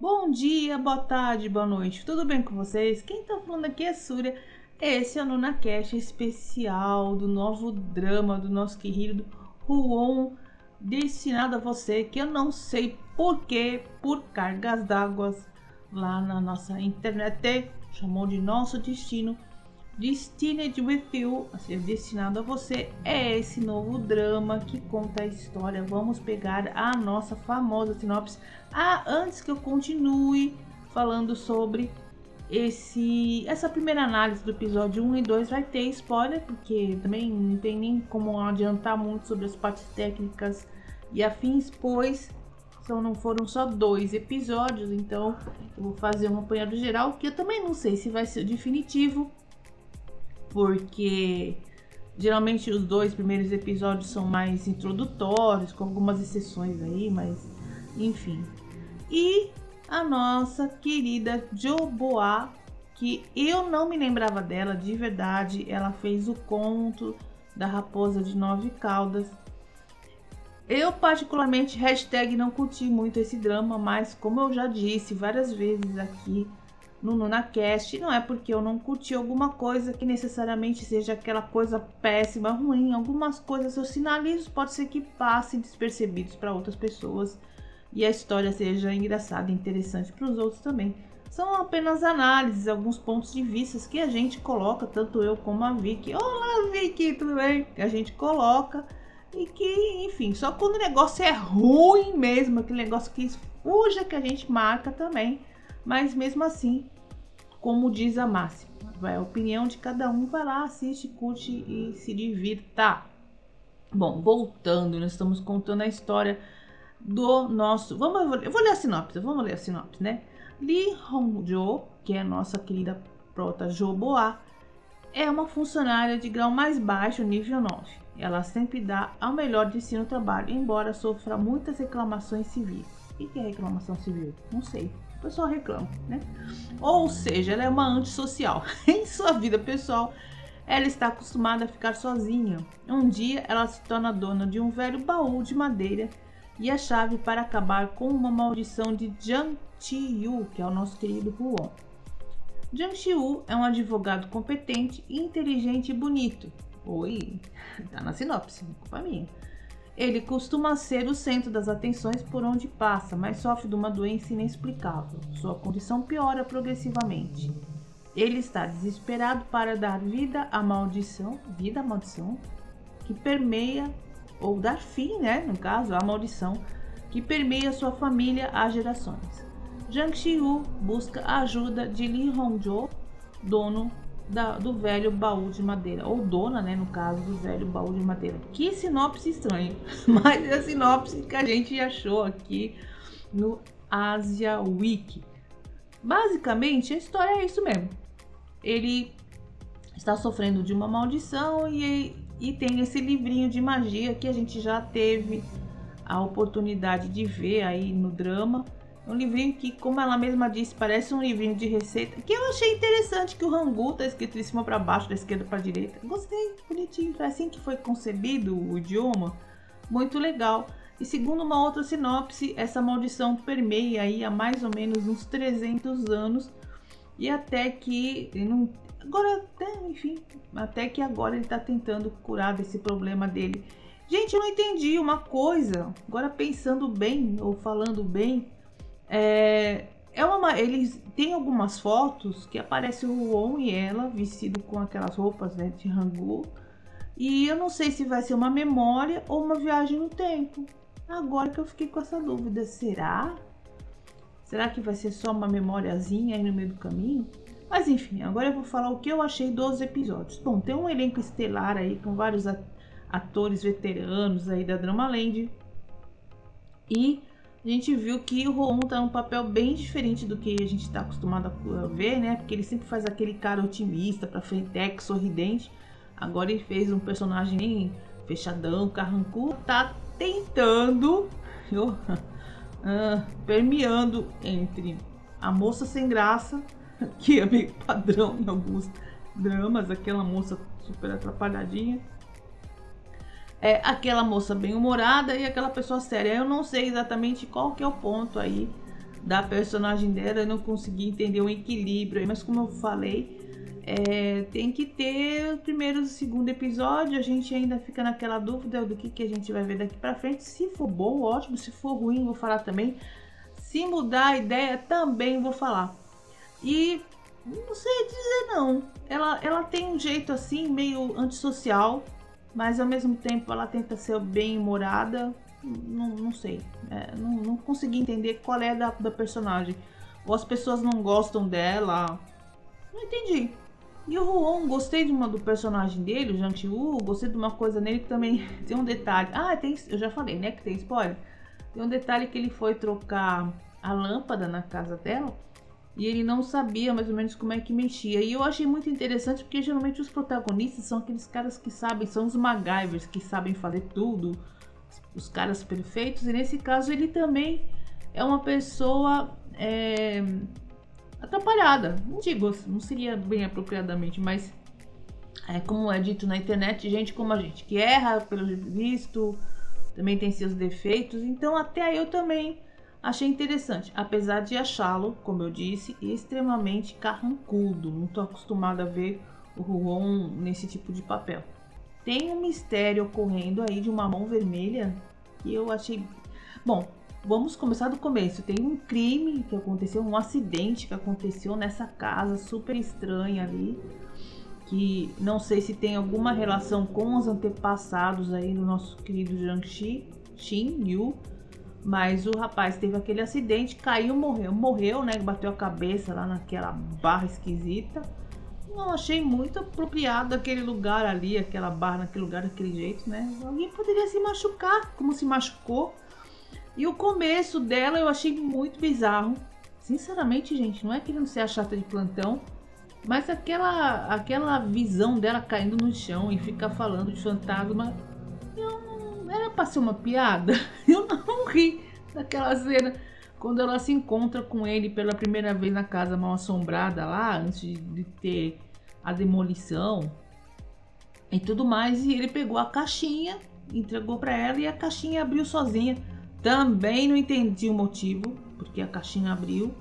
Bom dia, boa tarde, boa noite, tudo bem com vocês? Quem tá falando aqui é Súria. Esse é o NunaCast especial do novo drama do nosso querido Ruon, destinado a você que eu não sei porquê, por cargas d'água lá na nossa internet, chamou de Nosso Destino. Destined with You, destinado a você, é esse novo drama que conta a história. Vamos pegar a nossa famosa sinopse. Ah, antes que eu continue falando sobre esse essa primeira análise do episódio 1 e 2 vai ter spoiler, porque também não tem nem como adiantar muito sobre as partes técnicas e afins, pois só não foram só dois episódios, então eu vou fazer um apanhado geral, que eu também não sei se vai ser o definitivo, porque geralmente os dois primeiros episódios são mais introdutórios, com algumas exceções aí, mas enfim. E a nossa querida Joboa, que eu não me lembrava dela de verdade, ela fez o conto da Raposa de Nove Caudas. Eu particularmente hashtag não curti muito esse drama, mas como eu já disse várias vezes aqui, no NunaCast. Não é porque eu não curti alguma coisa que necessariamente seja aquela coisa péssima, ruim. Algumas coisas eu sinalizo, pode ser que passem despercebidos para outras pessoas e a história seja engraçada e interessante para os outros também. São apenas análises, alguns pontos de vista que a gente coloca, tanto eu como a Vicky. Olá, Vicky, tudo bem? Que a gente coloca e que, enfim, só quando o negócio é ruim mesmo, aquele negócio que fuja que a gente marca também. Mas mesmo assim, como diz a máxima. Vai a opinião de cada um, vai lá, assiste, curte e se divirta. Bom, voltando, nós estamos contando a história do nosso. Vamos, eu vou ler a sinopse, vamos ler a sinopse, né? Lee Hong-jo, que é a nossa querida prota Joboa, é uma funcionária de grau mais baixo, nível 9. Ela sempre dá ao melhor de si no trabalho, embora sofra muitas reclamações civis. O que é reclamação civil? Não sei pessoal reclama, né? Ou seja, ela é uma antissocial. em sua vida pessoal, ela está acostumada a ficar sozinha. Um dia, ela se torna dona de um velho baú de madeira e a chave para acabar com uma maldição de Jiang Qiyu, que é o nosso querido Huon. Jiang Qiyu é um advogado competente, inteligente e bonito. Oi, tá na sinopse, culpa minha. Ele costuma ser o centro das atenções por onde passa, mas sofre de uma doença inexplicável. Sua condição piora progressivamente. Ele está desesperado para dar vida à maldição, vida à maldição, que permeia, ou dar fim, né, no caso, à maldição, que permeia sua família há gerações. Jiang Xiu busca a ajuda de Li Hongzhou, dono da, do velho baú de madeira, ou dona, né, no caso do velho baú de madeira. Que sinopse estranha, mas é a sinopse que a gente achou aqui no Asia Wiki. Basicamente, a história é isso mesmo. Ele está sofrendo de uma maldição e, e tem esse livrinho de magia que a gente já teve a oportunidade de ver aí no drama um livrinho que, como ela mesma disse, parece um livrinho de receita. Que eu achei interessante que o Rangu tá escrito de cima para baixo, da esquerda para direita. Gostei, bonitinho. Foi assim que foi concebido o idioma. Muito legal. E segundo uma outra sinopse, essa maldição permeia aí há mais ou menos uns 300 anos. E até que. Não, agora, até, enfim, até que agora ele está tentando curar desse problema dele. Gente, eu não entendi uma coisa. Agora pensando bem ou falando bem, é, é uma, eles tem algumas fotos que aparece o Won e ela vestido com aquelas roupas né, de Hangu. E eu não sei se vai ser uma memória ou uma viagem no tempo. Agora que eu fiquei com essa dúvida, será? Será que vai ser só uma memóriazinha aí no meio do caminho? Mas enfim, agora eu vou falar o que eu achei dos episódios. Bom, tem um elenco estelar aí com vários atores veteranos aí da Drama Land. E a gente viu que o Roon tá num papel bem diferente do que a gente está acostumado a ver, né? Porque ele sempre faz aquele cara otimista, pra frente, sorridente. Agora ele fez um personagem fechadão, carrancudo. Tá tentando, uh, permeando entre a moça sem graça, que é meio padrão em alguns dramas, aquela moça super atrapalhadinha, é aquela moça bem-humorada e aquela pessoa séria. Eu não sei exatamente qual que é o ponto aí da personagem dela, eu não consegui entender o equilíbrio, mas como eu falei, é, tem que ter o primeiro e o segundo episódio, a gente ainda fica naquela dúvida do que, que a gente vai ver daqui pra frente. Se for bom, ótimo, se for ruim, vou falar também. Se mudar a ideia, também vou falar. E não sei dizer não. Ela, ela tem um jeito assim, meio antissocial, mas ao mesmo tempo ela tenta ser bem humorada. Não, não sei. É, não, não consegui entender qual é da, da personagem. Ou as pessoas não gostam dela. Não entendi. E o Ruon, gostei de uma do personagem dele, o Woo, gostei de uma coisa nele que também tem um detalhe. Ah, tem, eu já falei, né, que tem spoiler. Tem um detalhe que ele foi trocar a lâmpada na casa dela e ele não sabia mais ou menos como é que mexia. E eu achei muito interessante porque geralmente os protagonistas são aqueles caras que sabem, são os MacGyvers que sabem fazer tudo, os caras perfeitos. E nesse caso ele também é uma pessoa é, atrapalhada. Não digo, não seria bem apropriadamente, mas é como é dito na internet, gente como a gente que erra pelo visto, também tem seus defeitos. Então até eu também Achei interessante, apesar de achá-lo, como eu disse, extremamente carrancudo. Não estou acostumada a ver o Ruon nesse tipo de papel. Tem um mistério ocorrendo aí de uma mão vermelha que eu achei. Bom, vamos começar do começo. Tem um crime que aconteceu, um acidente que aconteceu nessa casa super estranha ali. Que não sei se tem alguma relação com os antepassados aí do nosso querido Jiangxi, Xin Yu mas o rapaz teve aquele acidente, caiu, morreu. Morreu, né? Bateu a cabeça lá naquela barra esquisita. Não achei muito apropriado aquele lugar ali, aquela barra naquele lugar daquele jeito, né? Alguém poderia se machucar, como se machucou. E o começo dela eu achei muito bizarro. Sinceramente, gente, não é querendo ser a chata de plantão, mas aquela aquela visão dela caindo no chão e ficar falando de fantasma, eu era pra ser uma piada. Eu não ri daquela cena quando ela se encontra com ele pela primeira vez na casa mal assombrada lá, antes de ter a demolição e tudo mais. E ele pegou a caixinha, entregou para ela e a caixinha abriu sozinha. Também não entendi o motivo, porque a caixinha abriu.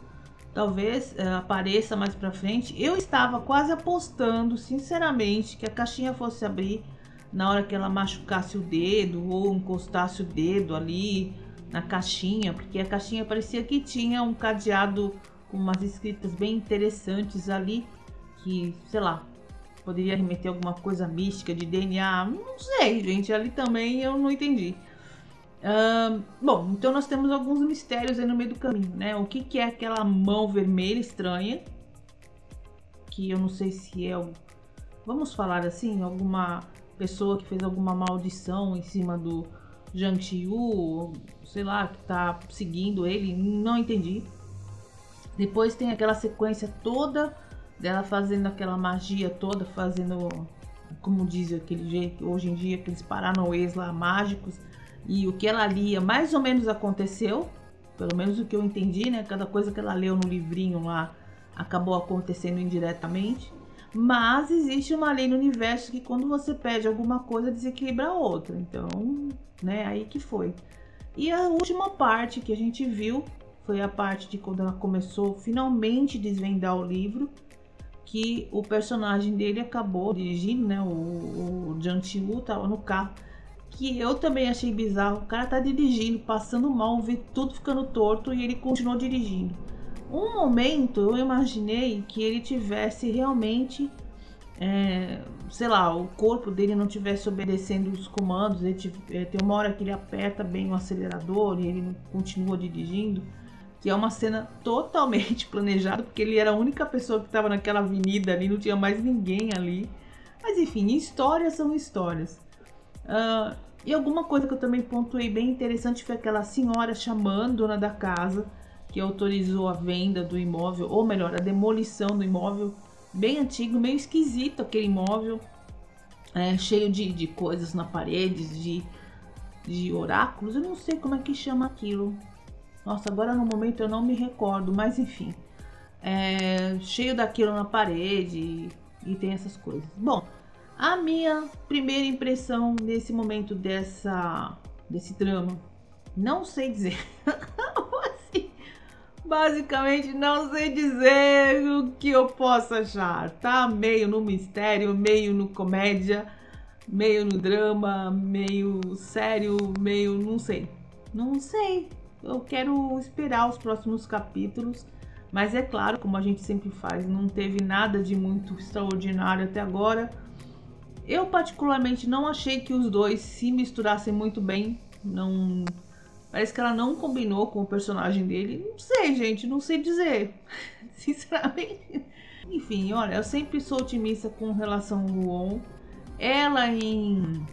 Talvez uh, apareça mais para frente. Eu estava quase apostando, sinceramente, que a caixinha fosse abrir na hora que ela machucasse o dedo ou encostasse o dedo ali na caixinha, porque a caixinha parecia que tinha um cadeado com umas escritas bem interessantes ali, que, sei lá, poderia remeter alguma coisa mística de DNA, não sei, gente, ali também eu não entendi. Uh, bom, então nós temos alguns mistérios aí no meio do caminho, né? O que, que é aquela mão vermelha estranha? Que eu não sei se é. Vamos falar assim, alguma pessoa que fez alguma maldição em cima do Zhang Xiu, sei lá, que tá seguindo ele, não entendi. Depois tem aquela sequência toda dela fazendo aquela magia toda, fazendo, como diz aquele jeito, hoje em dia, aqueles paranauês lá mágicos. E o que ela lia mais ou menos aconteceu, pelo menos o que eu entendi, né? Cada coisa que ela leu no livrinho lá acabou acontecendo indiretamente. Mas existe uma lei no universo que quando você pede alguma coisa desequilibra a outra. Então, né, aí que foi. E a última parte que a gente viu foi a parte de quando ela começou finalmente desvendar o livro, que o personagem dele acabou dirigindo, né, o, o Wu tava no carro, que eu também achei bizarro. O cara tá dirigindo, passando mal, vê tudo ficando torto e ele continuou dirigindo um momento eu imaginei que ele tivesse realmente, é, sei lá, o corpo dele não tivesse obedecendo os comandos. Ele é, tem uma hora que ele aperta bem o acelerador e ele continua dirigindo, que é uma cena totalmente planejada, porque ele era a única pessoa que estava naquela avenida ali, não tinha mais ninguém ali. Mas enfim, histórias são histórias. Uh, e alguma coisa que eu também pontuei bem interessante foi aquela senhora chamando dona da casa que autorizou a venda do imóvel, ou melhor, a demolição do imóvel, bem antigo, meio esquisito aquele imóvel, é, cheio de, de coisas na parede, de, de oráculos, eu não sei como é que chama aquilo. Nossa, agora no momento eu não me recordo, mas enfim, é, cheio daquilo na parede e, tem essas coisas. Bom, A minha primeira impressão nesse momento dessa desse drama, não sei dizer. basicamente não sei dizer o que eu posso achar. Tá meio no mistério, meio no comédia, meio no drama, meio sério, meio não sei. Não sei. Eu quero esperar os próximos capítulos. Mas é claro, como a gente sempre faz, não teve nada de muito extraordinário até agora. Eu particularmente não achei que os dois se misturassem muito bem. Não parece que ela não combinou com o personagem dele. Não sei, gente, não sei dizer. Sinceramente. Enfim, olha, eu sempre sou otimista com relação ao Luon. Ela em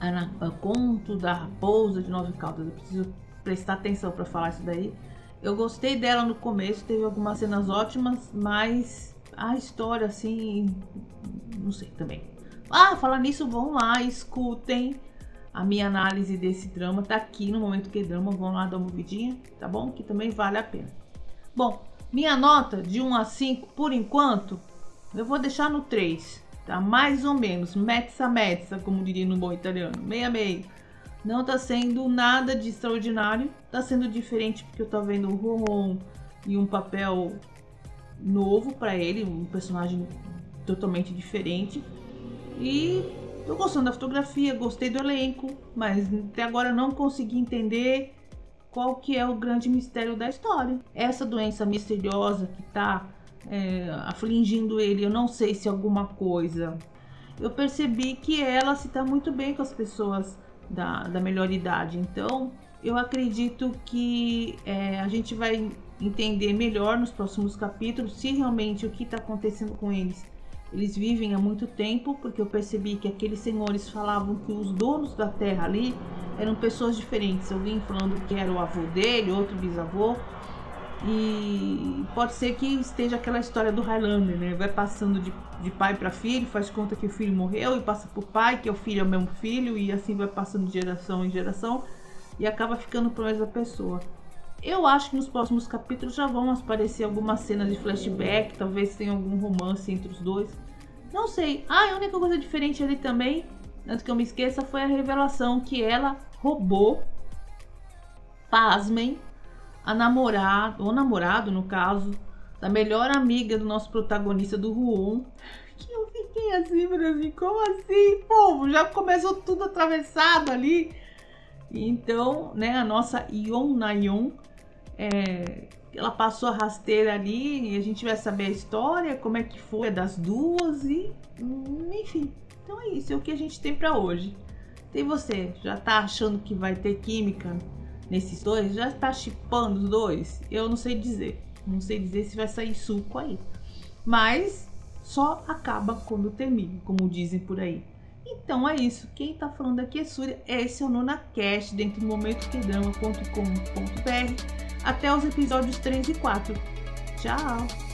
a, Conto da Raposa de Nove Caldas, eu preciso prestar atenção para falar isso daí. Eu gostei dela no começo, teve algumas cenas ótimas, mas a história, assim, não sei também. Ah, falar nisso, vão lá, escutem a minha análise desse drama. Tá aqui no Momento Que Drama, vão lá dar uma ouvidinha, tá bom? Que também vale a pena. Bom, minha nota de 1 a 5, por enquanto, eu vou deixar no 3, tá? Mais ou menos, mezza mezza, como diria no bom italiano, meia meia. Não tá sendo nada de extraordinário. Tá sendo diferente porque eu tô vendo o Ron e um papel novo para ele, um personagem totalmente diferente. E tô gostando da fotografia, gostei do elenco, mas até agora não consegui entender qual que é o grande mistério da história. Essa doença misteriosa que tá é, afligindo ele, eu não sei se alguma coisa. Eu percebi que ela se tá muito bem com as pessoas da, da melhor idade. Então, eu acredito que é, a gente vai entender melhor nos próximos capítulos se realmente o que está acontecendo com eles. Eles vivem há muito tempo, porque eu percebi que aqueles senhores falavam que os donos da terra ali eram pessoas diferentes. Vim falando que era o avô dele, outro bisavô. E pode ser que esteja aquela história do Highlander, né? Vai passando de, de pai para filho, faz conta que o filho morreu e passa pro pai, que é o filho é o mesmo filho, e assim vai passando de geração em geração e acaba ficando para mesma pessoa. Eu acho que nos próximos capítulos já vão aparecer algumas cenas de flashback, talvez tenha algum romance entre os dois. Não sei. Ah, a única coisa diferente ali também, antes que eu me esqueça, foi a revelação que ela roubou, pasmem, a namorada, o namorado no caso, da melhor amiga do nosso protagonista do Ruon. Que eu fiquei assim, assim, como assim, povo? Já começou tudo atravessado ali. Então, né, a nossa Ion Nayon, é, ela passou a rasteira ali e a gente vai saber a história, como é que foi das duas e enfim. Então é isso, é o que a gente tem para hoje. Tem você, já tá achando que vai ter química nesses dois? Já tá chipando os dois? Eu não sei dizer. Não sei dizer se vai sair suco aí. Mas só acaba quando termina, como dizem por aí. Então é isso. Quem tá falando aqui é Súria. Esse é o NonaCast dentro do momentoquedrama.com.br. Até os episódios 3 e 4. Tchau!